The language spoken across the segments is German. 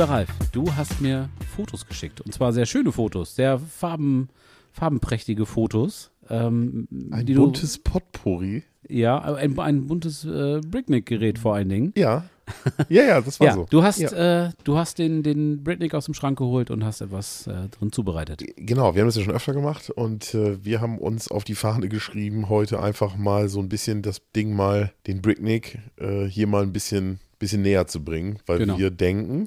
Lieber Ralf, du hast mir Fotos geschickt. Und zwar sehr schöne Fotos, sehr farben, farbenprächtige Fotos. Ähm, Ein buntes Potpourri. Du, ja, ein, ein buntes äh, Bricknick-Gerät vor allen Dingen. Ja. Ja, ja, das war Ja, so. du hast, Ja. äh, du hast den, den Bricknick aus dem Schrank geholt und hast etwas äh, drin zubereitet. Genau, wir haben das ja schon öfter gemacht und äh, wir haben uns auf die Fahne geschrieben, heute einfach mal so ein bisschen das Ding mal, den Bricknick, äh, hier mal ein bisschen, bisschen näher zu bringen, weil Genau. wir denken,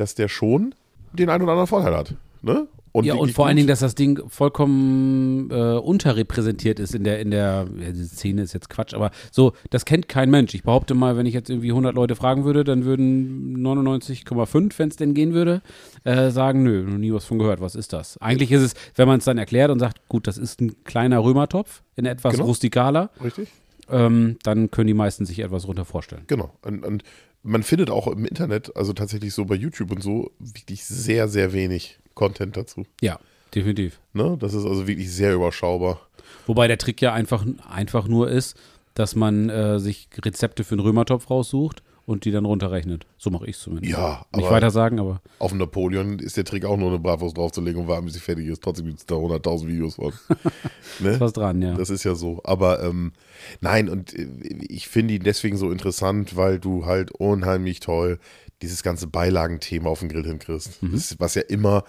dass der schon den einen oder anderen Vorteil hat. Ne? ja, und vor allen. Dingen, dass das Ding vollkommen äh, unterrepräsentiert ist in der, in der, ja, diese Szene ist jetzt Quatsch, aber so, das kennt kein Mensch. Ich behaupte mal, wenn ich jetzt irgendwie 100 Leute fragen würde, dann würden 99,5, wenn es denn gehen würde, äh, sagen, nö, noch nie was von gehört, was ist das? Eigentlich ist es, wenn man es dann erklärt und sagt, gut, das ist ein kleiner Römertopf, in etwas Genau. rustikaler, Richtig? ähm, dann können die meisten sich etwas runter vorstellen. Genau. Und, und man findet auch im Internet, also tatsächlich so bei YouTube und so, wirklich sehr, sehr wenig Content dazu. Ja, definitiv. Ne? Das ist also wirklich sehr überschaubar. Wobei der Trick ja einfach, einfach nur ist, dass man äh, sich Rezepte für einen Römertopf raussucht und die dann runterrechnet. So mache ich es zumindest. Ja, Nicht aber- weiter sagen, aber Auf dem Napoleon ist der Trick auch nur eine Bratwurst draufzulegen und warten, bis sie fertig ist. Trotzdem gibt es da 100.000 Videos von. ne? ist was dran, ja. Das ist ja so. Aber ähm, nein, und äh, ich finde ihn deswegen so interessant, weil du halt unheimlich toll dieses ganze Beilagenthema auf den Grill hinkriegst. Mhm. Ist, was ja immer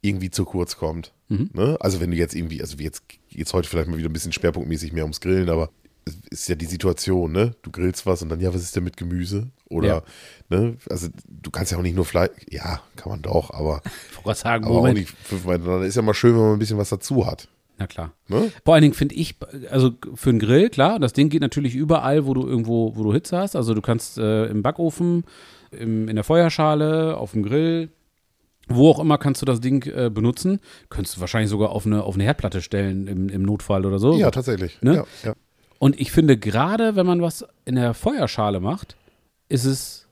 irgendwie zu kurz kommt. Ne? Also wenn du jetzt irgendwie, also jetzt jetzt heute vielleicht mal wieder ein bisschen schwerpunktmäßig mehr ums Grillen, aber es ist ja die Situation, ne? Du grillst was und dann, ja, was ist denn mit Gemüse? Oder, Ja. ne? Also du kannst ja auch nicht nur Fleisch, ja, kann man doch, aber, Ich sagen, aber auch nicht fünfmal hintereinander. Ist ja mal schön, wenn man ein bisschen was dazu hat. Na klar. Ne? Vor allen Dingen finde ich, also für einen Grill, klar, das Ding geht natürlich überall, wo du irgendwo, wo du Hitze hast. Also du kannst äh, im Backofen, im, in der Feuerschale, auf dem Grill, wo auch immer kannst du das Ding äh, benutzen. Könntest du wahrscheinlich sogar auf eine, auf eine Herdplatte stellen im, im Notfall oder so. Ja, tatsächlich. Ne? Ja, ja. Und ich finde, gerade wenn man was in der Feuerschale macht, ist es,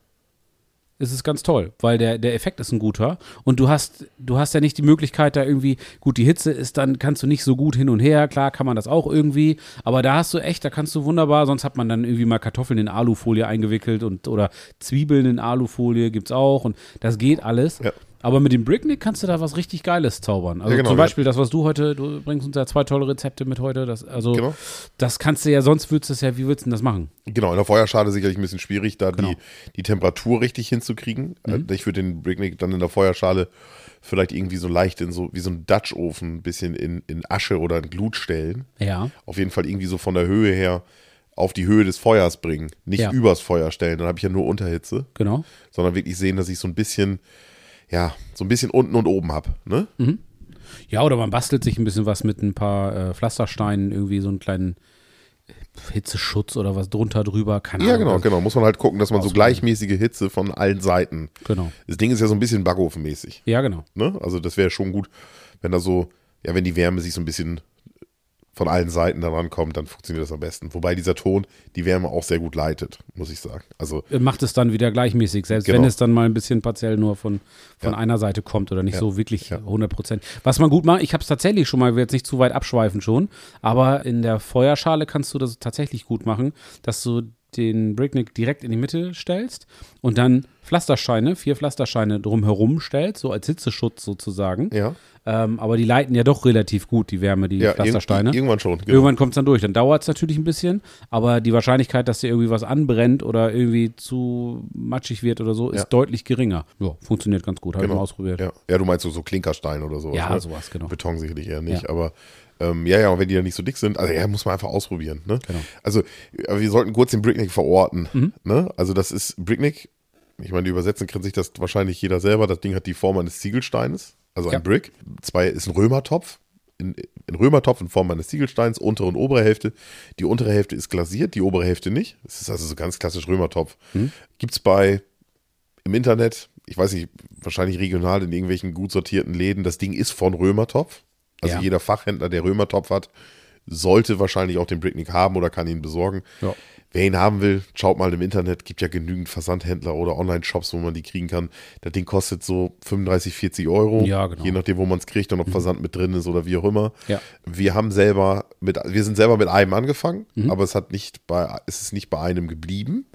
ist es ganz toll, weil der, der Effekt ist ein guter. Und du hast, du hast ja nicht die Möglichkeit, da irgendwie, gut, die Hitze ist dann, kannst du nicht so gut hin und her, klar kann man das auch irgendwie, aber da hast du echt, da kannst du wunderbar, sonst hat man dann irgendwie mal Kartoffeln in Alufolie eingewickelt und oder Zwiebeln in Alufolie gibt's auch und das geht alles. Ja. Aber mit dem Bricknick kannst du da was richtig Geiles zaubern. Also Ja, genau, zum ja. Beispiel das, was du heute, du bringst uns ja zwei tolle Rezepte mit heute. Das, also Genau. das kannst du ja, sonst würdest du es ja, wie würdest du denn das machen? Genau, in der Feuerschale sicherlich ein bisschen schwierig, da Genau. die, die Temperatur richtig hinzukriegen. Mhm. Äh, Ich würde den Bricknick dann in der Feuerschale vielleicht irgendwie so leicht in so, wie so ein Dutch-Ofen ein bisschen in, in Asche oder in Glut stellen. Ja. Auf jeden Fall irgendwie so von der Höhe her auf die Höhe des Feuers bringen. Nicht Ja. übers Feuer stellen, dann habe ich ja nur Unterhitze, Genau. sondern wirklich sehen, dass ich so ein bisschen, ja, so ein bisschen unten und oben habe. Ne? Mhm. Ja, oder man bastelt sich ein bisschen was mit ein paar äh, Pflastersteinen, irgendwie so einen kleinen Hitzeschutz oder was drunter drüber. Keine Ja, Ahnung. genau, genau. Muss man halt gucken, dass man so gleichmäßige Hitze von allen Seiten. Genau. Das Ding ist ja so ein bisschen backofenmäßig. Ja, genau. Ne? Also das wäre schon gut, wenn da so, ja, wenn die Wärme sich so ein bisschen von allen Seiten daran kommt, dann funktioniert das am besten. Wobei dieser Ton die Wärme auch sehr gut leitet, muss ich sagen. Also Macht es dann wieder gleichmäßig, selbst Genau. wenn es dann mal ein bisschen partiell nur von, von Ja. einer Seite kommt oder nicht Ja. so wirklich Ja. 100 Prozent. Was man gut macht, ich habe es tatsächlich schon mal, ich will jetzt nicht zu weit abschweifen schon, aber in der Feuerschale kannst du das tatsächlich gut machen, dass du den Bricknick direkt in die Mitte stellst und dann Pflastersteine, vier Pflastersteine drumherum stellst, so als Hitzeschutz sozusagen. ja, Ähm, aber die leiten ja doch relativ gut, die Wärme, die ja Pflastersteine. irg- irgendwann schon. Genau. Irgendwann kommt es dann durch. Dann dauert es natürlich ein bisschen, aber die Wahrscheinlichkeit, dass dir irgendwie was anbrennt oder irgendwie zu matschig wird oder so, ist Ja. deutlich geringer. Ja, funktioniert ganz gut. Habe ich Genau. mal ausprobiert. Ja. ja, du meinst so, so Klinkerstein oder sowas. Ja, ne? sowas, genau. Beton sicherlich eher nicht, aber ähm, ja, ja, und wenn die dann nicht so dick sind, also ja, muss man einfach ausprobieren. Ne? Genau. Also, wir sollten kurz den Bricknick verorten. Mhm. Ne? Also, das ist Bricknick. Ich meine, übersetzen kann sich das wahrscheinlich jeder selber. Das Ding hat die Form eines Ziegelsteines, also Ja. ein Brick. Zwei ist ein Römertopf. In, in Römertopf in Form eines Ziegelsteins, untere und obere Hälfte. Die untere Hälfte ist glasiert, die obere Hälfte nicht. Das ist also so ganz klassisch Römertopf. Mhm. Gibt es bei im Internet, ich weiß nicht, wahrscheinlich regional in irgendwelchen gut sortierten Läden. Das Ding ist von Römertopf. Also Ja. jeder Fachhändler, der Römertopf hat, sollte wahrscheinlich auch den Bricknick haben oder kann ihn besorgen. Ja. Wer ihn haben will, schaut mal im Internet. Gibt ja genügend Versandhändler oder Online-Shops, wo man die kriegen kann. Das Ding kostet so 35, 40 Euro. Ja, genau. Mhm. Je nachdem, wo man es kriegt und ob Versand mit drin ist oder wie auch immer. Ja. Wir haben selber mit, wir sind selber mit einem angefangen, Mhm. aber es hat nicht bei, es ist nicht bei einem geblieben.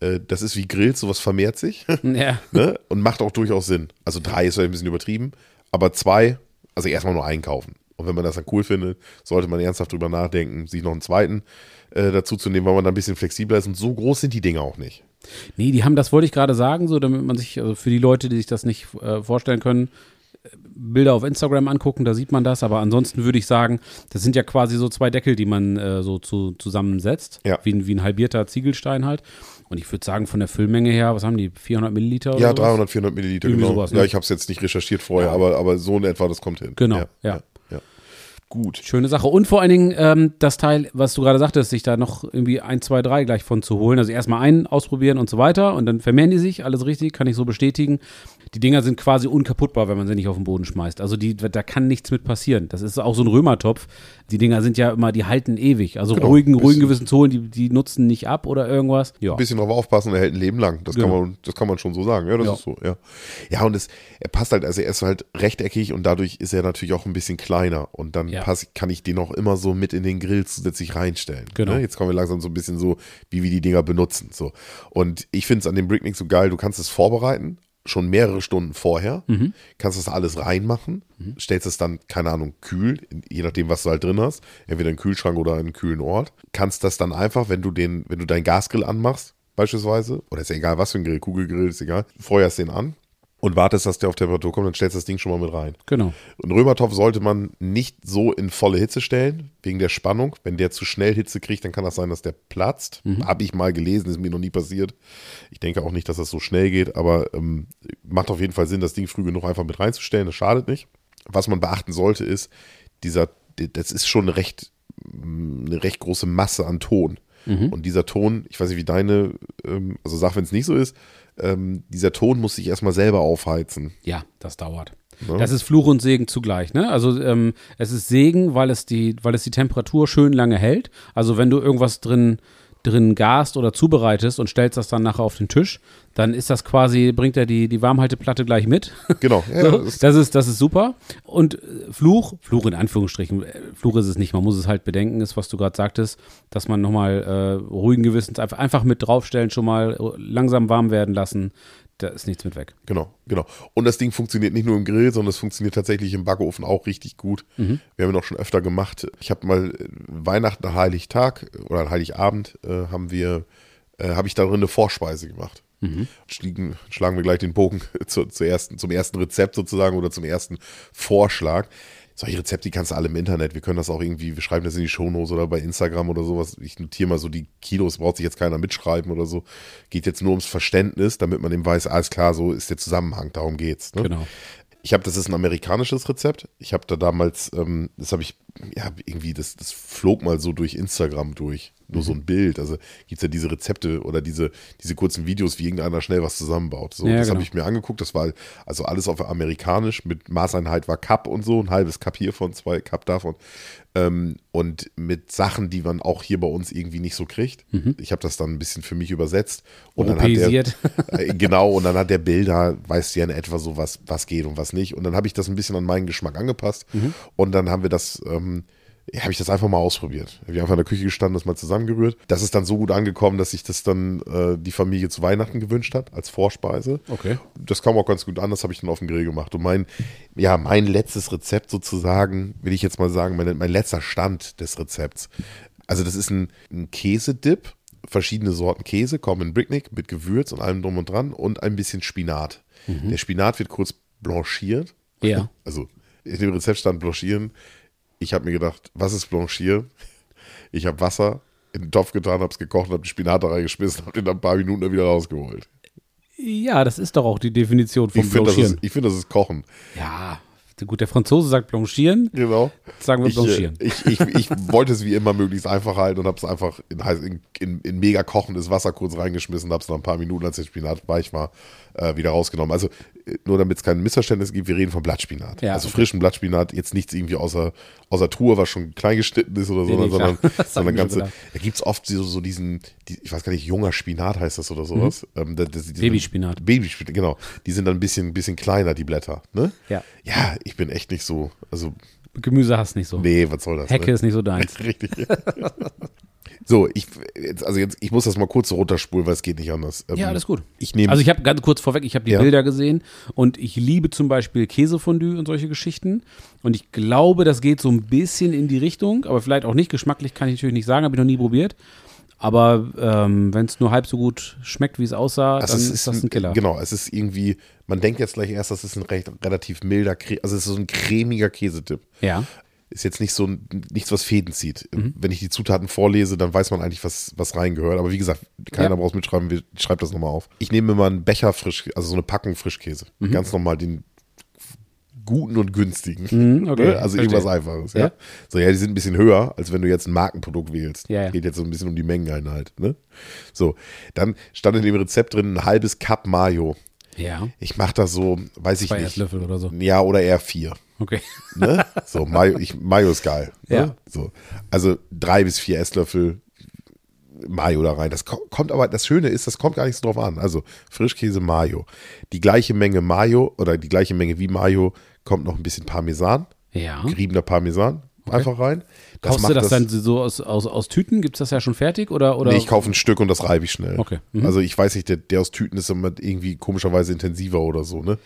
äh, das ist wie Grills, sowas vermehrt sich Ja. ne? und macht auch durchaus Sinn. Also drei ist vielleicht ein bisschen übertrieben, aber zwei, also erstmal nur einkaufen. Und wenn man das dann cool findet, sollte man ernsthaft drüber nachdenken, sich noch einen zweiten äh, dazu zu nehmen, weil man dann ein bisschen flexibler ist. Und so groß sind die Dinge auch nicht. Nee, die haben, das wollte ich gerade sagen, so damit man sich, also für die Leute, die sich das nicht äh, vorstellen können, Bilder auf Instagram angucken, da sieht man das, aber ansonsten würde ich sagen, das sind ja quasi so zwei Deckel, die man äh, so zu, zusammensetzt, Ja. wie, ein- wie ein halbierter Ziegelstein halt. Und ich würde sagen, von der Füllmenge her, was haben die, 400 Milliliter? Ja, oder was? 300, 400 Milliliter, Irgendwie genau. sowas, ne? Ja, ich habe es jetzt nicht recherchiert vorher, aber, aber so in etwa, das kommt hin. Genau, ja. ja. ja, ja. Gut. Schöne Sache. Und vor allen Dingen ähm, das Teil, was du gerade sagtest, sich da noch irgendwie ein, zwei, drei gleich von zu holen. Also erstmal einen ausprobieren und so weiter und dann vermehren die sich, alles richtig, kann ich so bestätigen. Die Dinger sind quasi unkaputtbar, wenn man sie nicht auf den Boden schmeißt. Also die, da kann nichts mit passieren. Das ist auch so ein Römertopf. Die Dinger sind ja immer, die halten ewig. Also Genau, ruhigen, ruhigen bisschen- Gewissen zu holen, die, die nutzen nicht ab oder irgendwas. Ja. Ein bisschen drauf aufpassen, er hält ein Leben lang. Das, kann, Genau. man, das kann man schon so sagen. Ja, das Ja. ist so, ja. Ja, und es, er passt halt, also er ist halt rechteckig und dadurch ist er natürlich auch ein bisschen kleiner. Und dann Ja. pass, kann ich den auch immer so mit in den Grill zusätzlich reinstellen. Genau. Ne? Jetzt kommen wir langsam so ein bisschen so, wie wir die Dinger benutzen. So. Und ich finde es an dem Bricknick so geil, du kannst es vorbereiten, schon mehrere Stunden vorher, Mhm. kannst das alles reinmachen, stellst es dann, keine Ahnung, kühl, je nachdem, was du halt drin hast, entweder einen Kühlschrank oder einen kühlen Ort, kannst das dann einfach, wenn du den, wenn du deinen Gasgrill anmachst, beispielsweise, oder ist ja egal, was für ein Grill, Kugelgrill, ist egal, feuerst den an und wartest, dass der auf Temperatur kommt, dann stellst du das Ding schon mal mit rein. Genau. Einen Römertopf sollte man nicht so in volle Hitze stellen, wegen der Spannung. Wenn der zu schnell Hitze kriegt, dann kann das sein, dass der platzt. Habe ich mal gelesen, ist mir noch nie passiert. Ich denke auch nicht, dass das so schnell geht, aber ähm, macht auf jeden Fall Sinn, das Ding früh genug einfach mit reinzustellen. Das schadet nicht. Was man beachten sollte, ist, dieser, das ist schon eine recht, eine recht große Masse an Ton. Und dieser Ton, ich weiß nicht, wie deine, ähm, also sag, wenn es nicht so ist, ähm, dieser Ton muss sich erstmal selber aufheizen. Ja, das dauert. Ne? Das ist Fluch und Segen zugleich, ne? Also ähm, es ist Segen, weil es die, weil es die Temperatur schön lange hält. Also wenn du irgendwas drin drin gast oder zubereitest und stellst das dann nachher auf den Tisch, dann ist das quasi, bringt er die, die Warmhalteplatte gleich mit. Genau. Ja, So, das ist- das, ist, super. Und äh, Fluch, Fluch in Anführungsstrichen, äh, Fluch ist es nicht, man muss es halt bedenken, ist, was du gerade sagtest, dass man nochmal äh, ruhigen Gewissens einfach, einfach mit draufstellen, schon mal äh, langsam warm werden lassen. Da ist nichts mit weg. Genau, genau. Und das Ding funktioniert nicht nur im Grill, sondern es funktioniert tatsächlich im Backofen auch richtig gut. Wir haben ihn auch schon öfter gemacht. Ich habe mal äh, Weihnachten, Heiligtag oder Heiligabend äh, haben wir, äh, habe ich darin eine Vorspeise gemacht. Schliegen, schlagen wir gleich den Bogen zu, zur ersten, zum ersten Rezept sozusagen oder zum ersten Vorschlag. Solche Rezepte, die kannst du alle im Internet. Wir können das auch irgendwie, wir schreiben das in die Shownotes oder bei Instagram oder sowas. Ich notiere mal so die Kilos, braucht sich jetzt keiner mitschreiben oder so. Geht jetzt nur ums Verständnis, damit man eben weiß, alles klar, so ist der Zusammenhang, darum geht's. Ne? Genau. Ich habe, das ist ein amerikanisches Rezept. Ich habe da damals, ähm, das habe ich, ja, irgendwie, das, das flog mal so durch Instagram durch. Nur so ein Bild. Also gibt es ja diese Rezepte oder diese, diese kurzen Videos, wie irgendeiner schnell was zusammenbaut. So, Ja, das genau. habe ich mir angeguckt. Das war also alles auf amerikanisch mit Maßeinheit war Cup und so, ein halbes Cup hiervon, zwei Cup davon. Ähm, und mit Sachen, die man auch hier bei uns irgendwie nicht so kriegt. Ich habe das dann ein bisschen für mich übersetzt. Und dann hat der, äh, genau, und dann hat der Bilder, weißt du ja in etwa so, was, was geht und was nicht. Und dann habe ich das ein bisschen an meinen Geschmack angepasst. Und dann haben wir das, ähm, ja, habe ich das einfach mal ausprobiert. Wir haben einfach in der Küche gestanden, das mal zusammengerührt. Das ist dann so gut angekommen, dass sich das dann äh, die Familie zu Weihnachten gewünscht hat, als Vorspeise. Okay. Das kam auch ganz gut an, das habe ich dann auf dem Grill gemacht. Und mein, ja, mein letztes Rezept sozusagen, will ich jetzt mal sagen, mein, mein letzter Stand des Rezepts. Also das ist ein, ein Käsedip, verschiedene Sorten Käse, kommen in Bricknick mit Gewürz und allem drum und dran und ein bisschen Spinat. Der Spinat wird kurz blanchiert. Ja. Also in dem Rezept stand blanchieren. Ich habe mir gedacht, was ist blanchieren? Ich habe Wasser in den Topf getan, habe es gekocht, habe die Spinat da reingeschmissen, habe den dann ein paar Minuten da wieder rausgeholt. Ja, das ist doch auch die Definition Ich finde, das, Blanchieren. ist- ich find, das ist Kochen. Ja, gut, der Franzose sagt Blanchieren, Genau. sagen wir Ich, äh, Blanchieren. ich, ich, ich wollte es wie immer möglichst einfach halten und habe es einfach in, in, in, mega kochendes Wasser kurz reingeschmissen, habe es nach ein paar Minuten, als der Spinat weich war, äh, wieder rausgenommen. Also nur damit es kein Missverständnis gibt, wir reden von Blattspinat. Ja, also okay. frischen Blattspinat, jetzt nichts irgendwie außer, außer Truhe, was schon klein geschnitten ist oder so, Nee, sondern, sondern ganze, da gibt es oft so, so diesen, die, ich weiß gar nicht, junger Spinat heißt das oder sowas. Ähm, das, das, Mhm. Babyspinat. Babyspinat, genau. Die sind dann ein bisschen, bisschen kleiner, die Blätter. Ne? Ja. Ja, ich bin echt nicht so, also Gemüse hast nicht so. Nee, was soll das? Hecke ne? ist nicht so deins. Richtig. So, ich, jetzt, also jetzt, ich muss das mal kurz runterspulen, weil es geht nicht anders. Ähm, Ja, alles gut. Ich nehme, Also ich habe ganz kurz vorweg, ich habe die Ja. Bilder gesehen und ich liebe zum Beispiel Käsefondue und solche Geschichten. Und ich glaube, das geht so ein bisschen in die Richtung, aber vielleicht auch nicht. Geschmacklich kann ich natürlich nicht sagen, habe ich noch nie probiert. Aber ähm, wenn es nur halb so gut schmeckt, wie es aussah, also dann es ist das ein Killer. Genau, es ist irgendwie, man denkt jetzt gleich erst, das ist ein recht, relativ milder, also es ist so ein cremiger Käsetipp. Ja. Ist jetzt nicht so nichts, was Fäden zieht. Mhm. Wenn ich die Zutaten vorlese, dann weiß man eigentlich, was, was reingehört. Aber wie gesagt, keiner Ja. braucht mitschreiben, wir- ich schreibe das nochmal auf. Ich nehme mir mal einen Becher frisch, also so eine Packung Frischkäse. Mhm. Ganz normal den guten und günstigen. Mhm, okay, Ne? Also verstehe. irgendwas Einfaches. Ja? Ja. So, ja, die sind ein bisschen höher, als wenn du jetzt ein Markenprodukt wählst. Ja, ja. Geht jetzt so ein bisschen um die Mengeneinheit. Ne? So, dann stand in dem Rezept drin ein halbes Cup Mayo. Ja. Ich mache das so, weiß ich Zwei nicht. Esslöffel oder so. Ja, oder eher vier. Okay. Ne? So, Mayo, ich, Mayo ist geil. Ne? Ja. So. Also drei bis vier Esslöffel Mayo da rein. Das ko- kommt aber, das Schöne ist, das kommt gar nicht so drauf an. Also Frischkäse, Mayo. Die gleiche Menge Mayo oder die gleiche Menge wie Mayo kommt noch ein bisschen Parmesan, Ja. geriebener Parmesan einfach rein. Das Kaufst du das, dann so aus, aus, aus Tüten? Gibt es das ja schon fertig? Oder, oder? Nee, ich kaufe ein Stück und das reibe ich schnell. Okay. Mhm. Also ich weiß nicht, der, der aus Tüten ist immer irgendwie komischerweise intensiver oder so, ne?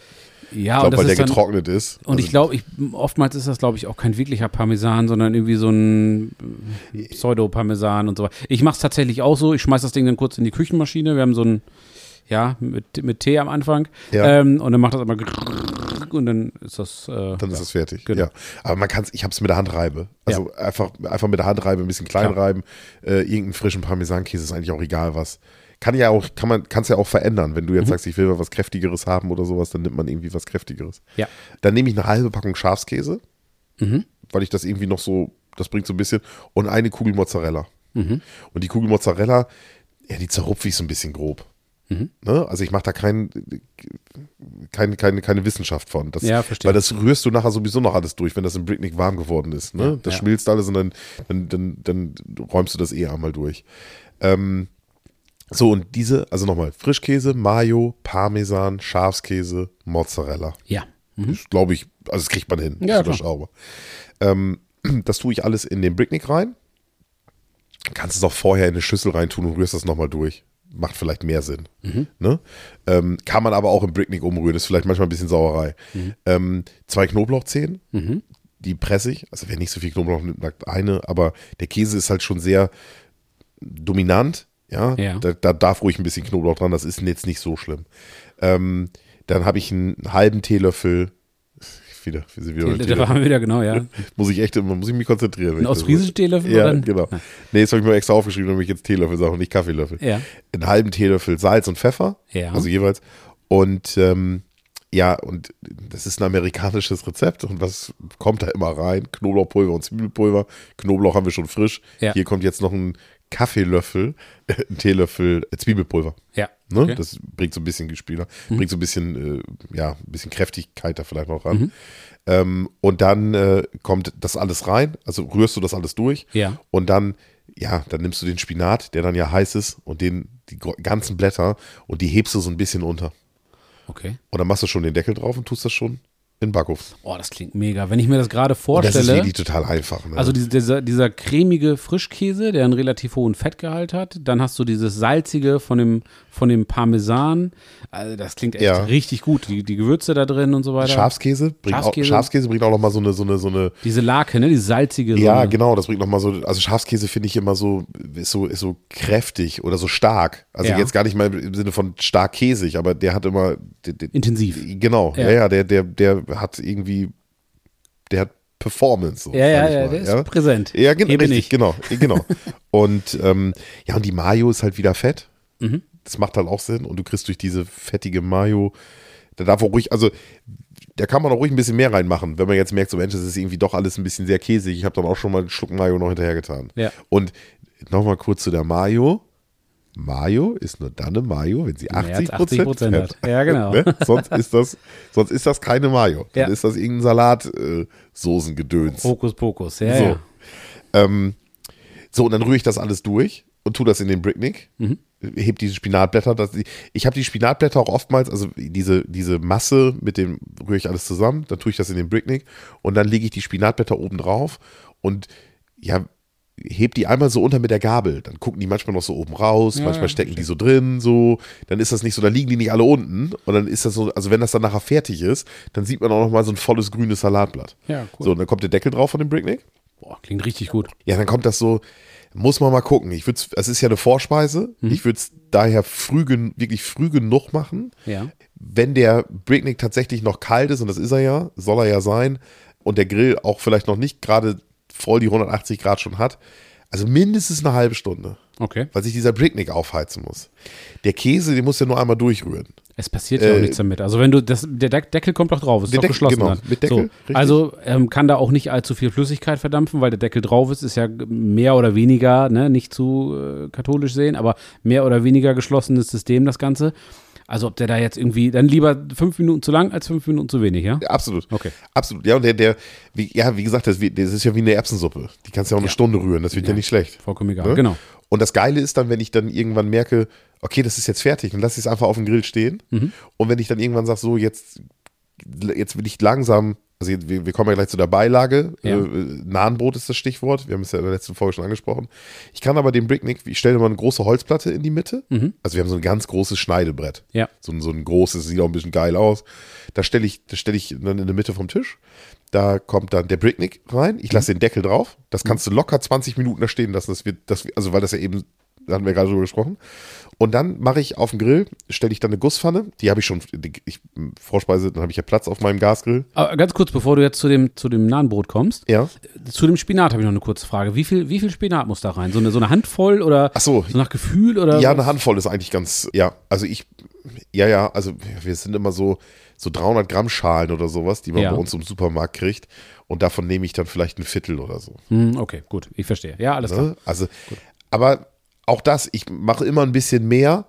ja, Ich glaube, das weil der dann, getrocknet ist. Und ich Also- glaube, ich, oftmals ist das, glaube ich, auch kein wirklicher Parmesan, sondern irgendwie so ein Pseudo-Parmesan und so weiter. Ich mache es tatsächlich auch so. Ich schmeiß das Ding dann kurz in die Küchenmaschine. Wir haben so ein, ja, mit, mit Tee am Anfang. Ja. Ähm, und dann macht das immer und dann ist das. Äh, Dann ist ja. fertig. genau. Ja. Aber man kann es, ich habe es mit der Hand reibe. Also einfach, einfach mit der Hand reibe, ein bisschen klein Klar. reiben. Äh, irgendeinen frischen Parmesankäse ist eigentlich auch egal was. Kann ja auch, kann man, kann es ja auch verändern. Wenn du Mhm. jetzt sagst, ich will mal was Kräftigeres haben oder sowas, dann nimmt man irgendwie was Kräftigeres. Ja. Dann nehme ich eine halbe Packung Schafskäse, Mhm. weil ich das irgendwie noch so, das bringt so ein bisschen, und eine Kugel Mozzarella. Mhm. Und die Kugel Mozzarella, ja, die zerrupfe ich so ein bisschen grob. Mhm. Ne? Also ich mache da kein, keine, keine, keine Wissenschaft von. Das, Ja, verstehe. Weil das rührst du nachher sowieso noch alles durch, wenn das im Bricknick warm geworden ist. Ne? Ja, das ja. schmilzt alles und dann, dann, dann, dann räumst du das eh einmal durch. Ähm, so, und diese, also nochmal, Frischkäse, Mayo, Parmesan, Schafskäse, Mozzarella. Ja. Das glaube ich, also das kriegt man hin. Ja, das überschaubar. Ähm, das tue ich alles in den Bricknick rein. Kannst es auch vorher in eine Schüssel reintun und rührst das nochmal durch. Macht vielleicht mehr Sinn. Ne? Ähm, kann man aber auch im Bricknick umrühren. Ist vielleicht manchmal ein bisschen Sauerei. Ähm, zwei Knoblauchzehen, die presse ich. Also wer nicht so viel Knoblauch nimmt, sagt eine. Aber der Käse ist halt schon sehr dominant. Ja, Ja. Da, da darf ruhig ein bisschen Knoblauch dran. Das ist jetzt nicht so schlimm. Ähm, dann habe ich einen halben Teelöffel. Wieder, wir sind wieder Teelöffel. wir wieder, genau, ja. Muss ich echt, immer- muss ich mich konzentrieren. Ein ich das- ostfriesischen Teelöffel? Ja, oder? genau. Nee, jetzt habe ich mir extra aufgeschrieben, damit ich jetzt Teelöffel sage und nicht Kaffeelöffel. Ja. Einen halben Teelöffel Salz und Pfeffer. Ja. Also jeweils. Und ähm, ja, und das ist ein amerikanisches Rezept. Und was kommt da immer rein? Knoblauchpulver und Zwiebelpulver. Knoblauch haben wir schon frisch. Ja. Hier kommt jetzt noch ein Kaffeelöffel, ein Teelöffel äh, Zwiebelpulver. Ja. Ne? Okay. Das bringt so ein bisschen Gespieler, bringt so ein bisschen, äh, ja, ein bisschen Kräftigkeit da vielleicht noch ran. Mhm. Ähm, und dann äh, kommt das alles rein, also rührst du das alles durch. Ja. Und dann, ja, dann nimmst du den Spinat, der dann ja heiß ist, und den, die ganzen Blätter und die hebst du so ein bisschen unter. Okay. Und dann machst du schon den Deckel drauf und tust das schon in Backofen. Oh, das klingt mega. Wenn ich mir das gerade Und das ist vorstelle. wirklich total einfach. Ne? Also diese- dieser, dieser cremige Frischkäse, der einen relativ hohen Fettgehalt hat. Dann hast du dieses salzige von dem, von dem Parmesan. Also das klingt echt Ja. richtig gut. Die, die Gewürze da drin und so weiter. Schafskäse bringt, Schafskäse. Auch, Schafskäse bringt auch noch mal so eine, so eine, so eine Diese Lake, ne? Die salzige. so Ja, eine- genau, das bringt nochmal so, also Schafskäse finde ich immer so, ist so, ist so kräftig oder so stark. Also Ja. jetzt gar nicht mal im Sinne von stark käsig, aber der hat immer, der, der, Intensiv. Genau, ja, Ja. ja, der, der, der hat irgendwie, der hat Performance. So, Ja, ja, ja, der ist ja? präsent. Ja, gen Hier richtig, ich. genau, genau. und ähm, ja, und die Mayo ist halt wieder fett. Mhm. Das macht halt auch Sinn und du kriegst durch diese fettige Mayo, da darf auch ruhig, also da kann man auch ruhig ein bisschen mehr reinmachen, wenn man jetzt merkt, so Mensch, das ist irgendwie doch alles ein bisschen sehr käsig. Ich habe dann auch schon mal einen Schluck Mayo noch hinterher getan. Ja. Und nochmal kurz zu der Mayo. Mayo ist nur dann eine Mayo, wenn sie Mehr 80 als 80 Prozent hat. Ja, genau. Ne? Sonst ist das, sonst ist das keine Mayo. Dann Ja. ist das irgendein Salatsoßengedöns. Hokus Pokus. Ja, So. ja. Ähm, so, und dann rühre ich das alles durch und tue das in den Bricknick. Mhm. Heb diese Spinatblätter. Das, ich habe die Spinatblätter auch oftmals, also diese, diese Masse mit dem rühre ich alles zusammen, dann tue ich das in den Bricknick und dann lege ich die Spinatblätter oben drauf und ja, hebt die einmal so unter mit der Gabel. Dann gucken die manchmal noch so oben raus, Ja, manchmal ja, stecken die so drin, so. Dann ist das nicht so, dann liegen die nicht alle unten. Und dann ist das so, also wenn das dann nachher fertig ist, dann sieht man auch noch mal so ein volles grünes Salatblatt. Ja, cool. So, und dann kommt der Deckel drauf von dem Bricknick. Boah, klingt richtig gut. Ja, dann kommt das so, muss man mal gucken. Ich würde es ist ja eine Vorspeise. Mhm. Ich würde es daher früh, wirklich früh genug machen. Ja. Wenn der Bricknick tatsächlich noch kalt ist, und das ist er ja, soll er ja sein, und der Grill auch vielleicht noch nicht gerade voll die 180 Grad schon hat, also mindestens eine halbe Stunde, Okay. weil sich dieser Bricknick aufheizen muss. Der Käse, den muss ja nur einmal durchrühren. Es passiert ja auch Äh, nichts damit. Also wenn du das, der Deck- Deckel kommt doch drauf, ist doch Deckel, geschlossen genau, dann. mit Deckel, so. Also ähm, kann da auch nicht allzu viel Flüssigkeit verdampfen, weil der Deckel drauf ist, ist ja mehr oder weniger, ne, nicht zu äh, katholisch sehen, aber mehr oder weniger geschlossenes System das Ganze. Also ob der da jetzt irgendwie, dann lieber fünf Minuten zu lang als fünf Minuten zu wenig, ja? Ja, absolut. Okay. Absolut. Ja, und der, der, wie, ja, wie gesagt, das, das ist ja wie eine Erbsensuppe. Die kannst du ja auch eine Ja. Stunde rühren, das wird ja, Ja. nicht schlecht. Vollkommen egal. Ne? Genau. Und das Geile ist dann, wenn ich dann irgendwann merke, okay, das ist jetzt fertig, dann lasse ich es einfach auf dem Grill stehen. Mhm. Und wenn ich dann irgendwann sage, so, jetzt, jetzt will ich langsam, also wir, wir kommen ja gleich zu der Beilage, Ja. äh, Nahenbrot ist das Stichwort, wir haben es ja in der letzten Folge schon angesprochen. Ich kann aber den Bricknick, ich stelle mal eine große Holzplatte in die Mitte, also wir haben so ein ganz großes Schneidebrett. Mhm. Ja. So, ein- so ein großes, sieht auch ein bisschen geil aus. Da stelle ich, stelle ich dann in der Mitte vom Tisch. Da kommt dann der Bricknick rein. Ich lasse den Deckel drauf. Das kannst du locker 20 Minuten da stehen lassen. Das wird, das, also weil das ja eben, da hatten wir gerade drüber gesprochen. Und dann mache ich auf dem Grill, stelle ich dann eine Gusspfanne. Die habe ich schon, die, ich, Vorspeise, dann habe ich ja Platz auf meinem Gasgrill. Aber ganz kurz, bevor du jetzt zu dem, zu dem Nahenbrot kommst, Ja. zu dem Spinat habe ich noch eine kurze Frage. Wie viel, wie viel Spinat muss da rein? So eine, so eine Handvoll oder Ach so. so nach Gefühl oder? Ja, eine Handvoll ist eigentlich ganz, ja, also ich, ja, ja, also wir sind immer so, so 300 Gramm Schalen oder sowas, die man Ja. bei uns im Supermarkt kriegt. Und davon nehme ich dann vielleicht ein Viertel oder so. Hm, okay, gut, ich verstehe. Ja, alles klar. Ne? Also, aber auch das, ich mache immer ein bisschen mehr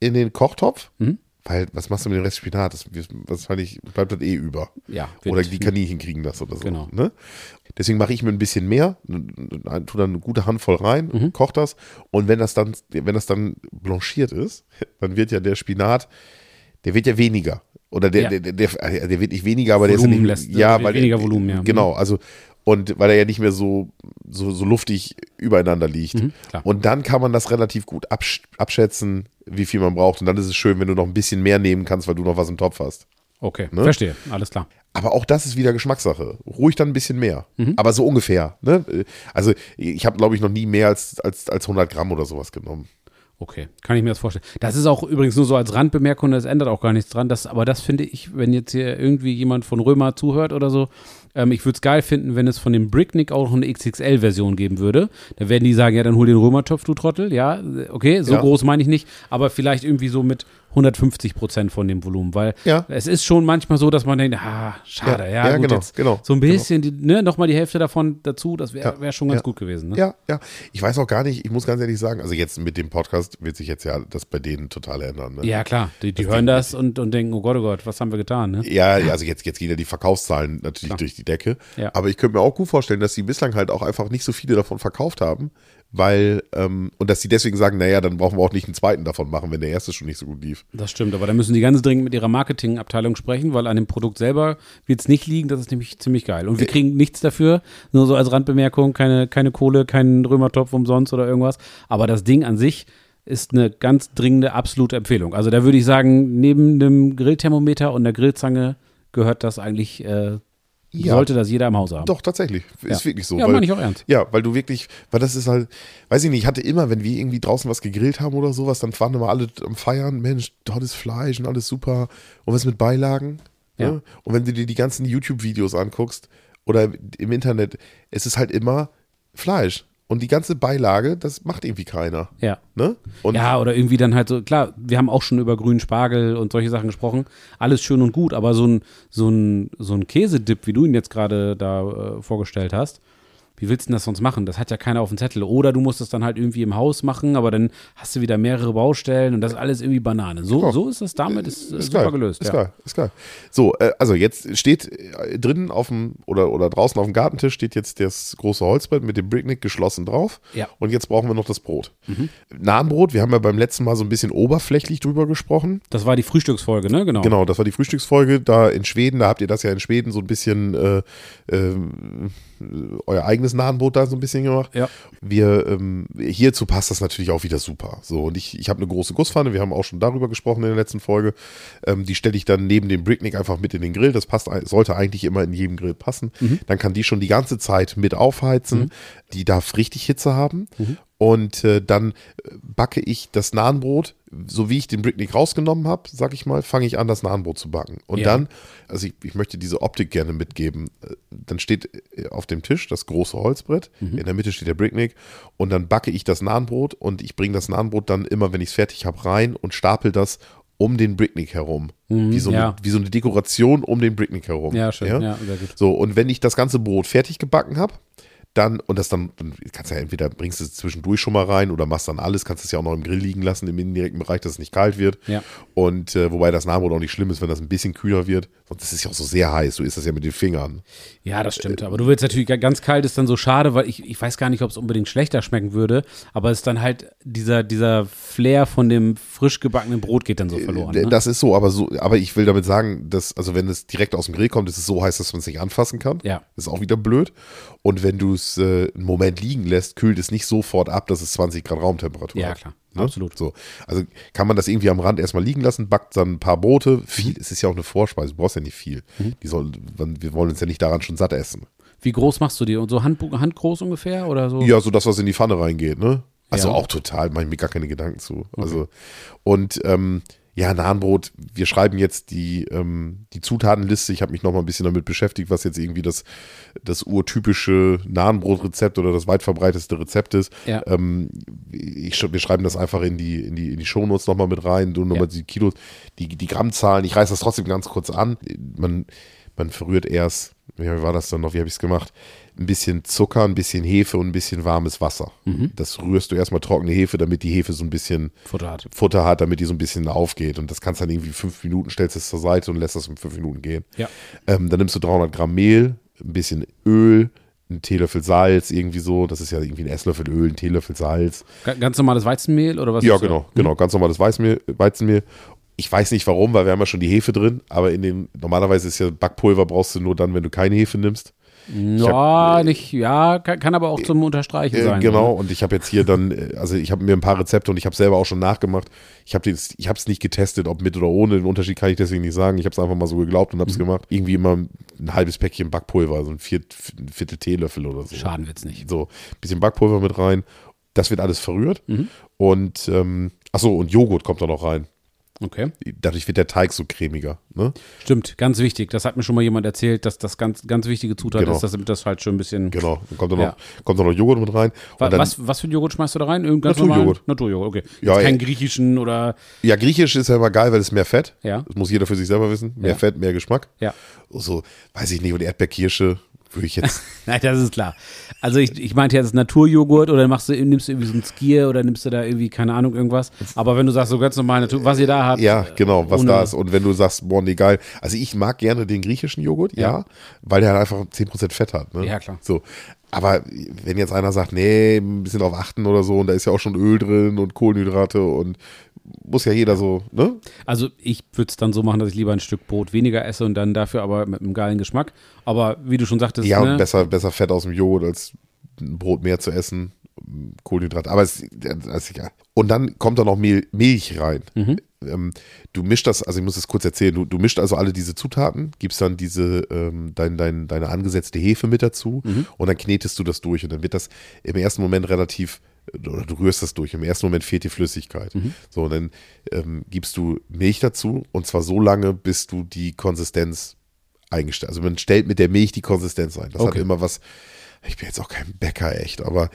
in den Kochtopf, Mhm. weil was machst du mit dem Rest Spinat? Das, wahrscheinlich bleibt das eh über. Ja, Oder die Kaninchen kriegen das oder so. Genau. Ne? Deswegen mache ich mir ein bisschen mehr, n- n- tu dann eine gute Handvoll rein, Mhm. koch das und wenn das dann, wenn das dann blanchiert ist, dann wird ja der Spinat, der wird ja weniger. Oder der, Ja. der, der, der, wird nicht weniger, aber Volumen der ist ja lässt- nicht, ja, wird weil weniger Volumen, ja. Genau, also und weil er ja nicht mehr so, so, so luftig übereinander liegt. Mhm. Und dann kann man das relativ gut absch abschätzen, wie viel man braucht. Und dann ist es schön, wenn du noch ein bisschen mehr nehmen kannst, weil du noch was im Topf hast. Okay, Ne? verstehe, alles klar. Aber auch das ist wieder Geschmackssache. Ruhig dann ein bisschen mehr. Mhm. Aber so ungefähr. Ne? Also ich habe, glaube ich, noch nie mehr als, als, als 100 Gramm oder sowas genommen. Okay, kann ich mir das vorstellen. Das ist auch übrigens nur so als Randbemerkung, das ändert auch gar nichts dran. Das, aber das finde ich, wenn jetzt hier irgendwie jemand von Römer zuhört oder so, ähm, ich würde es geil finden, wenn es von dem Bricknick auch noch eine XXL-Version geben würde. Da werden die sagen, ja, dann hol den Römertopf, du Trottel. Ja, okay, so Ja. groß meine ich nicht, aber vielleicht irgendwie so mit 150 Prozent von dem Volumen, weil Ja. es ist schon manchmal so, dass man denkt, ah, schade, ja, Ja, ja, gut, genau, genau, so ein bisschen, die, ne, nochmal die Hälfte davon dazu, das wäre wär schon ganz gut gewesen. Ne? Ja, ja. Ich weiß auch gar nicht, ich muss ganz ehrlich sagen, also jetzt mit dem Podcast wird sich jetzt ja das bei denen total ändern. Ne? Ja, klar, die, die hören das und, und denken, oh Gott, oh Gott, was haben wir getan, ne? Ja, also jetzt, jetzt gehen ja die Verkaufszahlen natürlich Klar. durch die Decke. Aber ich könnte mir auch gut vorstellen, dass sie bislang halt auch einfach nicht so viele davon verkauft haben, weil, ähm, und dass sie deswegen sagen, naja, dann brauchen wir auch nicht einen zweiten davon machen, wenn der erste schon nicht so gut lief. Das stimmt, aber da müssen die ganz dringend mit ihrer Marketingabteilung sprechen, weil an dem Produkt selber wird es nicht liegen, das ist nämlich ziemlich geil. Und wir kriegen nichts dafür, nur so als Randbemerkung, keine, keine Kohle, keinen Römertopf umsonst oder irgendwas. Aber das Ding an sich ist eine ganz dringende, absolute Empfehlung. Also da würde ich sagen, neben dem Grillthermometer und der Grillzange gehört das eigentlich, äh, Ja. sollte das jeder im Haus haben. Doch, tatsächlich. Ist Ja. wirklich so. Ja, weil, meine ich auch ernst. Ja, weil du wirklich, weil das ist halt, weiß ich nicht, ich hatte immer, wenn wir irgendwie draußen was gegrillt haben oder sowas, dann waren immer alle am Feiern, Mensch, tolles Fleisch und alles super. Und was mit Beilagen? Ja. Ne? Und wenn du dir die ganzen YouTube-Videos anguckst oder im Internet, es ist halt immer Fleisch. Und die ganze Beilage, das macht irgendwie keiner. Ja. Ne? Und ja, oder irgendwie dann halt so, klar, wir haben auch schon über grünen Spargel und solche Sachen gesprochen. Alles schön und gut, aber so ein, so ein, so ein Käsedip, wie du ihn jetzt gerade da äh, vorgestellt hast, wie willst du denn das sonst machen? Das hat ja keiner auf dem Zettel. Oder du musst es dann halt irgendwie im Haus machen, aber dann hast du wieder mehrere Baustellen und das ist alles irgendwie Banane. So, Ja. so ist das damit, ist, äh, ist super geil. gelöst. Ist ja. geil, ist geil. So, äh, also jetzt steht äh, drinnen auf dem oder, oder draußen auf dem Gartentisch steht jetzt das große Holzbrett mit dem Bricknick geschlossen drauf. Ja. Und jetzt brauchen wir noch das Brot. Nahenbrot, wir haben ja beim letzten Mal so ein bisschen oberflächlich drüber gesprochen. Das war die Frühstücksfolge, ne? Genau. Genau, das war die Frühstücksfolge da in Schweden. Da habt ihr das ja in Schweden so ein bisschen äh, äh, euer eigenes Nahenbrot da so ein bisschen gemacht. Ja. Wir, ähm, hierzu passt das natürlich auch wieder super. So, und ich, ich habe eine große Gusspfanne, wir haben auch schon darüber gesprochen in der letzten Folge. Ähm, die stelle ich dann neben dem Bricknick einfach mit in den Grill. Das passt, sollte eigentlich immer in jedem Grill passen. Mhm. Dann kann die schon die ganze Zeit mit aufheizen. Die darf richtig Hitze haben. Mhm. Und äh, dann äh, backe ich das Nahenbrot, so wie ich den Bricknick rausgenommen habe, sag ich mal, fange ich an, das Nahenbrot zu backen. Und Ja. dann, also ich, ich möchte diese Optik gerne mitgeben. Äh, Dann steht äh, auf dem Tisch das große Holzbrett, in der Mitte steht der Bricknick und dann backe ich das Nahenbrot und ich bringe das Nahenbrot dann immer, wenn ich es fertig habe, rein und stapel das um den Bricknick herum. wie, so ja. eine, wie so eine Dekoration um den Bricknick herum. Ja, schön. Ja, sehr gut. So, und wenn ich das ganze Brot fertig gebacken habe, dann, und das dann, dann kannst du ja entweder bringst du es zwischendurch schon mal rein oder machst dann alles, kannst es ja auch noch im Grill liegen lassen, im indirekten Bereich, dass es nicht kalt wird. Ja. Und äh, wobei das Nahbrot auch nicht schlimm ist, wenn das ein bisschen kühler wird. Und das ist ja auch so sehr heiß, du isst das ja mit den Fingern. Ja, das stimmt. Aber du willst natürlich ganz kalt ist dann so schade, weil ich, ich weiß gar nicht, ob es unbedingt schlechter schmecken würde, aber es ist dann halt dieser, dieser Flair von dem frisch gebackenen Brot geht dann so verloren. D- Ne? Das ist so, aber so, aber ich will damit sagen, dass, also wenn es direkt aus dem Grill kommt, ist es so heiß, dass man es nicht anfassen kann. Ja. Das ist auch wieder blöd. Und wenn du es äh, einen Moment liegen lässt, kühlt es nicht sofort ab, dass es 20 Grad Raumtemperatur Ja, hat. klar. Ne? Absolut. So. Also kann man das irgendwie am Rand erstmal liegen lassen, backt dann ein paar Brote. Viel, es ist ja auch eine Vorspeise, du brauchst ja nicht viel. Mhm. Die soll, wir wollen uns ja nicht daran schon satt essen. Wie groß machst du die? Und so hand, handgroß ungefähr oder so? Ja, so das, was in die Pfanne reingeht, ne? Also Ja. auch total, mache ich mir gar keine Gedanken zu. Also, und ähm, ja, Nahenbrot, wir schreiben jetzt die, ähm, die Zutatenliste. Ich habe mich noch mal ein bisschen damit beschäftigt, was jetzt irgendwie das, das urtypische Nahenbrotrezept oder das weit verbreiteste Rezept ist. Ja. Ähm, ich, wir schreiben das einfach in die, in die, in die Shownotes noch mal mit rein, du nochmal Ja. die Kilos, die, die Grammzahlen. Ich reiß das trotzdem ganz kurz an. Man, man verrührt erst, wie war das dann noch, wie habe ich es gemacht? Ein bisschen Zucker, ein bisschen Hefe und ein bisschen warmes Wasser. Das rührst du erstmal trockene Hefe, damit die Hefe so ein bisschen Futter hat. Futter hat, damit die so ein bisschen aufgeht. Und das kannst dann irgendwie fünf Minuten, stellst es zur Seite und lässt das in fünf Minuten gehen. Ja. Ähm, dann nimmst du 300 Gramm Mehl, ein bisschen Öl, einen Teelöffel Salz, irgendwie so. Das ist ja irgendwie ein Esslöffel Öl, ein Teelöffel Salz. Ga- Ganz normales Weizenmehl oder was? Ja, ist das? genau, genau. Ganz normales Weißmehl, Weizenmehl. Ich weiß nicht warum, weil wir haben ja schon die Hefe drin, aber in den, normalerweise ist ja Backpulver brauchst du nur dann, wenn du keine Hefe nimmst. Ja, nicht, ja, kann, kann aber auch zum Unterstreichen Äh, sein. genau, und ich habe jetzt hier dann, äh, also ich habe mir ein paar Rezepte und ich habe selber auch schon nachgemacht. Ich habe es nicht getestet, ob mit oder ohne. Den Unterschied kann ich deswegen nicht sagen. Ich habe es einfach mal so geglaubt und habe es Mhm. gemacht. Irgendwie immer ein halbes Päckchen Backpulver, so ein Viert, ein Viertel Teelöffel oder so. Schaden wird's nicht. So, bisschen Backpulver mit rein. Das wird alles verrührt. Mhm. Und, ähm, achso, und Joghurt kommt da noch rein. Okay. Dadurch wird der Teig so cremiger. Ne? Stimmt, ganz wichtig. Das hat mir schon mal jemand erzählt, dass das ganz, ganz wichtige Zutat Genau. ist, dass damit das halt schon ein bisschen. Genau. Dann kommt da noch, Ja. kommt da noch Joghurt mit rein. Wa- dann, was, was für ein Joghurt schmeißt du da rein? Irgend ganz Naturjoghurt. Naturjoghurt, okay. Ja, Jetzt keinen ja. griechischen oder. Ja, griechisch ist ja immer geil, weil es mehr Fett. Ja. Das muss jeder für sich selber wissen. Mehr Ja. Fett, mehr Geschmack. Ja. So, weiß ich nicht. Und Erdbeerkirsche würde ich jetzt. Nein, das ist klar. Also ich, ich meinte jetzt Naturjoghurt oder machst du, nimmst du irgendwie so ein Skier oder nimmst du da irgendwie, keine Ahnung, irgendwas. Aber wenn du sagst, so ganz normal Natur, was ihr da habt. ja, genau, was ohne- da ist. Und wenn du sagst, boah, nee, geil. Also ich mag gerne den griechischen Joghurt, ja, Ja. weil der halt einfach 10% Fett hat. Ne? Ja, klar. So. Aber wenn jetzt einer sagt, nee, ein bisschen drauf achten oder so, und da ist ja auch schon Öl drin und Kohlenhydrate und muss ja jeder so, ne? Also ich würde es dann so machen, dass ich lieber ein Stück Brot weniger esse und dann dafür aber mit einem geilen Geschmack. Aber wie du schon sagtest, Ja, ne? und besser, besser Fett aus dem Joghurt als ein Brot mehr zu essen. Kohlenhydrate, aber es ist egal. Und dann kommt da noch Milch rein. Ähm, du mischst das, also ich muss das kurz erzählen, du, du mischst also alle diese Zutaten, gibst dann diese, ähm, dein, dein, deine angesetzte Hefe mit dazu und dann knetest du das durch und dann wird das im ersten Moment relativ, oder du rührst das durch, im ersten Moment fehlt die Flüssigkeit. So, und dann ähm, gibst du Milch dazu und zwar so lange, bis du die Konsistenz eingestellt. Also man stellt mit der Milch die Konsistenz ein. Das hat Okay. immer was. Ich bin jetzt auch kein Bäcker echt, aber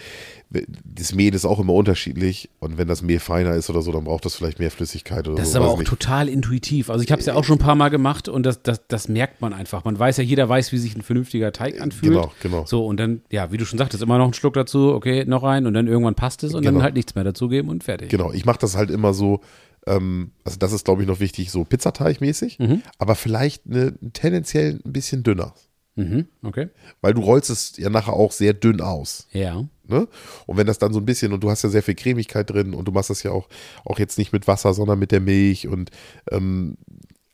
das Mehl ist auch immer unterschiedlich und wenn das Mehl feiner ist oder so, dann braucht das vielleicht mehr Flüssigkeit oder Das so. ist aber auch nicht. total intuitiv. Also ich habe es ja auch schon ein paar Mal gemacht und das, das, das merkt man einfach. Man weiß ja, jeder weiß, wie sich ein vernünftiger Teig anfühlt. Genau, genau. So, und dann, ja, wie du schon sagtest, immer noch einen Schluck dazu, okay, noch rein und dann irgendwann passt es und Genau. dann halt nichts mehr dazugeben und fertig. Genau, ich mache das halt immer so, ähm, also das ist glaube ich noch wichtig, so Pizzateig-mäßig, aber vielleicht eine, tendenziell ein bisschen dünner. Mhm, okay. Weil du rollst es ja nachher auch sehr dünn aus. Ja. Ne? Und wenn das dann so ein bisschen, und du hast ja sehr viel Cremigkeit drin und du machst das ja auch, auch jetzt nicht mit Wasser, sondern mit der Milch und ähm,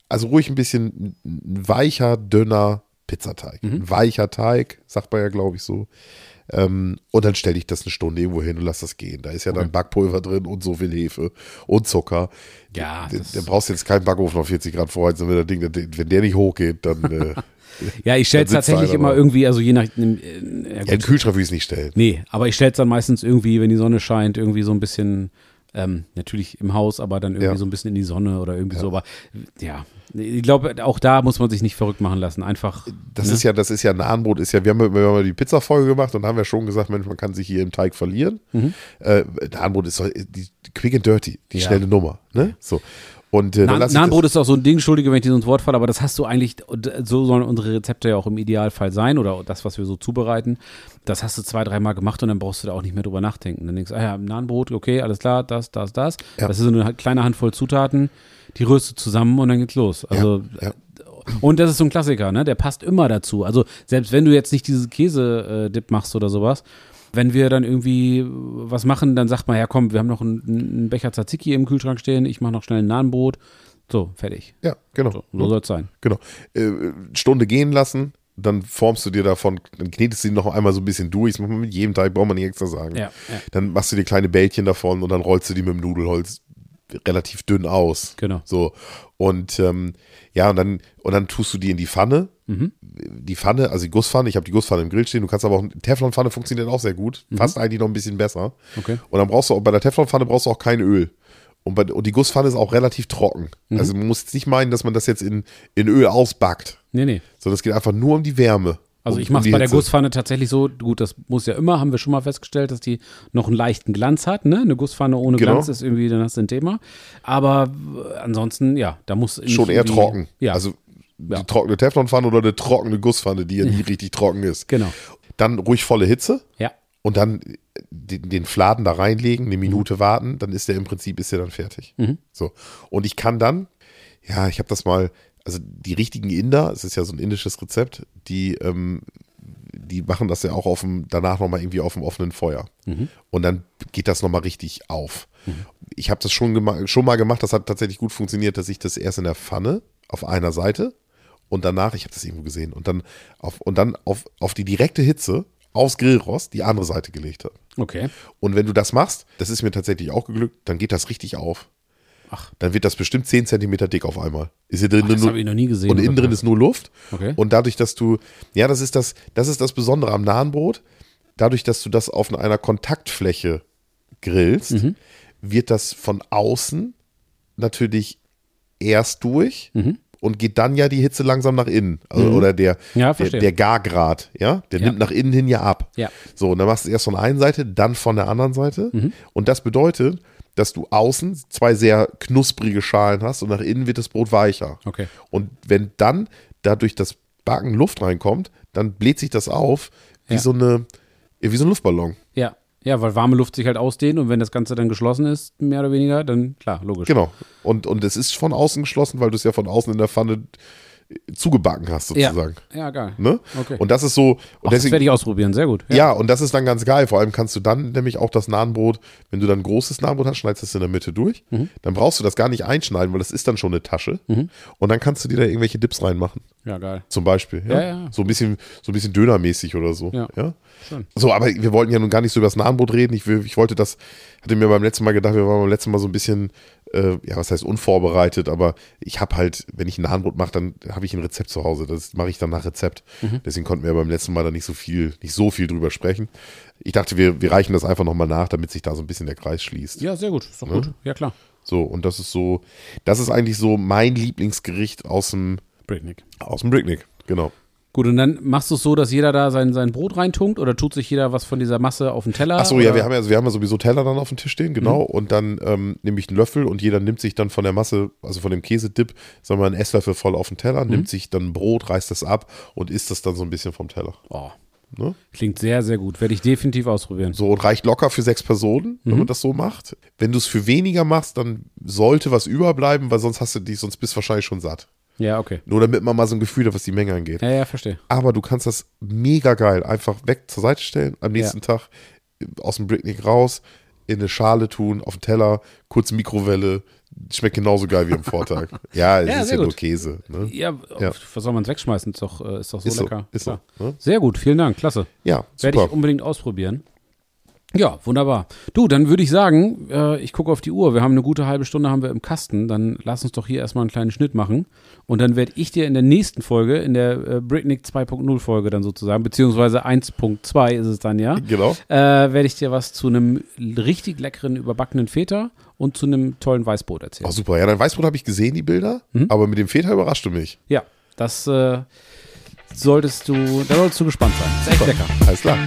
also ruhig ein bisschen weicher, dünner Pizzateig. Ein weicher Teig, sagt man ja, glaube ich, so. Ähm, und dann stelle ich das eine Stunde irgendwo hin und lass das gehen. Da ist ja dann Backpulver drin und so viel Hefe und Zucker. Ja, Da- das- Da brauchst du jetzt keinen Backofen auf 40 Grad vorheizen, wenn, der Ding, wenn der nicht hochgeht, dann. Äh, Ja, ich stelle es Dann tatsächlich immer irgendwie, also je nach. Äh, ja, ja, Kühlschrank will ich es nicht stellen. Nee, aber ich stelle es dann meistens irgendwie, wenn die Sonne scheint, irgendwie so ein bisschen, ähm, natürlich im Haus, aber dann irgendwie Ja. so ein bisschen in die Sonne oder irgendwie so. Aber ja, ich glaube, auch da muss man sich nicht verrückt machen lassen. Einfach. Das ne? ist ja, das ist ja Nahenbrot, ist ja, wir haben, ja- wir haben ja die Pizza-Folge gemacht und haben ja schon gesagt, Mensch, man kann sich hier im Teig verlieren. Äh, Nahenbrot ist so, die quick and dirty, die Mhm. Ja. schnelle Nummer. Ne? So. Und äh, Na, Nahenbrot ist auch so ein Ding, entschuldige, wenn ich dir so ins Wort falle, aber das hast du eigentlich, und so sollen unsere Rezepte ja auch im Idealfall sein oder das, was wir so zubereiten. Das hast du zwei, dreimal gemacht und dann brauchst du da auch nicht mehr drüber nachdenken. Dann denkst du, ah ja, Nahenbrot, okay, alles klar, das, das, das. Ja. Das ist so eine kleine Handvoll Zutaten, die rührst du zusammen und dann geht's los. Also, ja. und das ist so ein Klassiker, ne? Der passt immer dazu. Also, selbst wenn du jetzt nicht diese Käse-Dip machst oder sowas, wenn wir dann irgendwie was machen, dann sagt man, ja komm, wir haben noch einen, einen Becher Tzatziki im Kühlschrank stehen, ich mache noch schnell ein Nahenbrot. So, fertig. Ja, genau. So, so soll es sein. Genau. Äh, Stunde gehen lassen, dann formst du dir davon, dann knetest du ihn noch einmal so ein bisschen durch. Das macht man mit jedem Teig, braucht man nicht extra sagen. Ja, ja. Dann machst du dir kleine Bällchen davon und dann rollst du die mit dem Nudelholz relativ dünn aus. Genau. So. Und ähm, ja, und dann, und dann tust du die in die Pfanne. Mhm. Die Pfanne, also die Gusspfanne, ich habe die Gusspfanne im Grill stehen, du kannst aber auch, Teflonpfanne funktioniert auch sehr gut, fast eigentlich noch ein bisschen besser. Mhm. Okay. Und dann brauchst du auch, bei der Teflonpfanne brauchst du auch kein Öl. Und, bei, und die Gusspfanne ist auch relativ trocken. Mhm. Also man muss jetzt nicht meinen, dass man das jetzt in, in Öl ausbackt, Nee, nee. sondern es geht einfach nur um die Wärme. Also ich mache die bei der. Gusspfanne tatsächlich so, gut, das muss ja immer, haben wir schon mal festgestellt, dass die noch einen leichten Glanz hat, ne? Eine Gusspfanne ohne Genau. Glanz ist irgendwie, dann hast du ein Thema. Aber äh, ansonsten, ja, da muss Schon eher trocken. Ja, Also Ja. eine trockene Teflonpfanne oder eine trockene Gusspfanne, die ja nie richtig trocken ist. genau. Dann ruhig volle Hitze. Ja, und dann den, den Fladen da reinlegen, eine Minute warten, dann ist der im Prinzip ist der dann fertig. So und ich kann dann, ja, ich habe das mal, also die richtigen Inder, es ist ja so ein indisches Rezept, die ähm, die machen das ja auch auf dem, danach nochmal irgendwie auf dem offenen Feuer. Und dann geht das nochmal richtig auf. Ich habe das schon, schon mal gemacht, das hat tatsächlich gut funktioniert, dass ich das erst in der Pfanne auf einer Seite und danach, ich habe das irgendwo gesehen, und dann auf, und dann auf, auf die direkte Hitze aus Grillrost die andere Seite gelegt habe. okay. Und wenn du das machst, das ist mir tatsächlich auch geglückt, dann geht das richtig auf. Ach. Dann wird das bestimmt 10 Zentimeter dick auf einmal. Ist hier drin das nur, habe ich noch nie gesehen. und innen drin ist nur Luft. Okay. Und dadurch, dass du, ja, das ist das, das ist das Besondere am Nahenbrot. Dadurch, dass du das auf einer Kontaktfläche grillst, Mhm. wird das von außen natürlich erst durch und geht dann ja die Hitze langsam nach innen. Also, Oder der, Mhm. Ja, der, der Gargrad, ja, der Ja. nimmt nach innen hin ja ab. Ja. So, und dann machst du es erst von der einen Seite, dann von der anderen Seite. Mhm. Und das bedeutet, dass du außen zwei sehr knusprige Schalen hast und nach innen wird das Brot weicher. Okay. Und wenn dann dadurch das Backen Luft reinkommt, dann bläht sich das auf wie Ja. so eine, wie so ein Luftballon. Ja. Ja, weil warme Luft sich halt ausdehnt und wenn das Ganze dann geschlossen ist, mehr oder weniger, dann klar, logisch. Genau. Und, und es ist von außen geschlossen, weil du es ja von außen in der Pfanne zugebacken hast, Ja. sozusagen. Ja, geil. Ne? Okay. Und das ist so. Und Ach, das werde ich ausprobieren, sehr gut. Ja. und das ist dann ganz geil. Vor allem kannst du dann nämlich auch das Nahenbrot, wenn du dann ein großes Nahenbrot hast, schneidest es in der Mitte durch. Mhm. Dann brauchst du das gar nicht einschneiden, weil das ist dann schon eine Tasche. Und dann kannst du dir da irgendwelche Dips reinmachen. Ja, geil. Zum Beispiel. Ja? Ja, ja. So ein bisschen, so ein bisschen Dönermäßig oder so. Ja. ja? Schön. So, aber wir wollten ja nun gar nicht so über das Nahenbrot reden. Ich, ich wollte das, hatte mir beim letzten Mal gedacht, wir waren beim letzten Mal so ein bisschen, äh, ja, was heißt unvorbereitet, aber ich habe halt, wenn ich ein Nahenbrot mache, dann habe ich ein Rezept zu Hause. Das mache ich dann nach Rezept. Mhm. Deswegen konnten wir beim letzten Mal da nicht so viel, nicht so viel drüber sprechen. Ich dachte, wir, wir reichen das einfach nochmal nach, damit sich da so ein bisschen der Kreis schließt. Ja, sehr gut. Ist doch gut. Ja, klar. So, und das ist so, das ist eigentlich so mein Lieblingsgericht aus dem, Breakneck. aus dem Bricknick. Genau. Gut, und dann machst du es so, dass jeder da sein, sein Brot reintunkt oder tut sich jeder was von dieser Masse auf den Teller? Ach so, oder? ja, wir haben ja, wir haben ja sowieso Teller dann auf dem Tisch stehen, genau. Mhm. Und dann ähm, nehme ich einen Löffel und jeder nimmt sich dann von der Masse, also von dem Käsedip, sagen wir mal, einen Esslöffel voll auf den Teller, Mhm. nimmt sich dann ein Brot, reißt das ab und isst das dann so ein bisschen vom Teller. Oh, Ne? klingt sehr, sehr gut. Werde ich definitiv ausprobieren. So und reicht locker für sechs Personen, wenn Mhm. man das so macht. Wenn du es für weniger machst, dann sollte was überbleiben, weil sonst hast du dich, sonst bist du wahrscheinlich schon satt. Ja, okay. Nur damit man mal so ein Gefühl hat, was die Menge angeht. Ja, ja, verstehe. Aber du kannst das mega geil einfach weg zur Seite stellen, am nächsten Tag äh, aus dem Bricknick raus, in eine Schale tun, auf den Teller, kurz Mikrowelle. Schmeckt genauso geil wie am Vortag. Ja, es Ja, ist ja nur gut. Käse. Ne? Ja, Ja. was soll man es wegschmeißen? Ist doch, äh, ist doch so Ist so, lecker. ist so, ne? Sehr gut, vielen Dank, klasse. Ja, Werde super. ich unbedingt ausprobieren. Ja, wunderbar. Du, dann würde ich sagen, äh, ich gucke auf die Uhr. Wir haben eine gute halbe Stunde haben wir im Kasten. Dann lass uns doch hier erstmal einen kleinen Schnitt machen. Und dann werde ich dir in der nächsten Folge, in der äh, Bricknick 2.0 Folge dann sozusagen, beziehungsweise 1.2 ist es dann ja, Genau. äh, werde ich dir was zu einem richtig leckeren überbackenen Feta und zu einem tollen Weißbrot erzählen. Oh, super. Ja, dein Weißbrot habe ich gesehen, die Bilder. Mhm. Aber mit dem Feta überrascht du mich. Ja, das äh, solltest du, da solltest du gespannt sein. Ist echt lecker. Alles klar.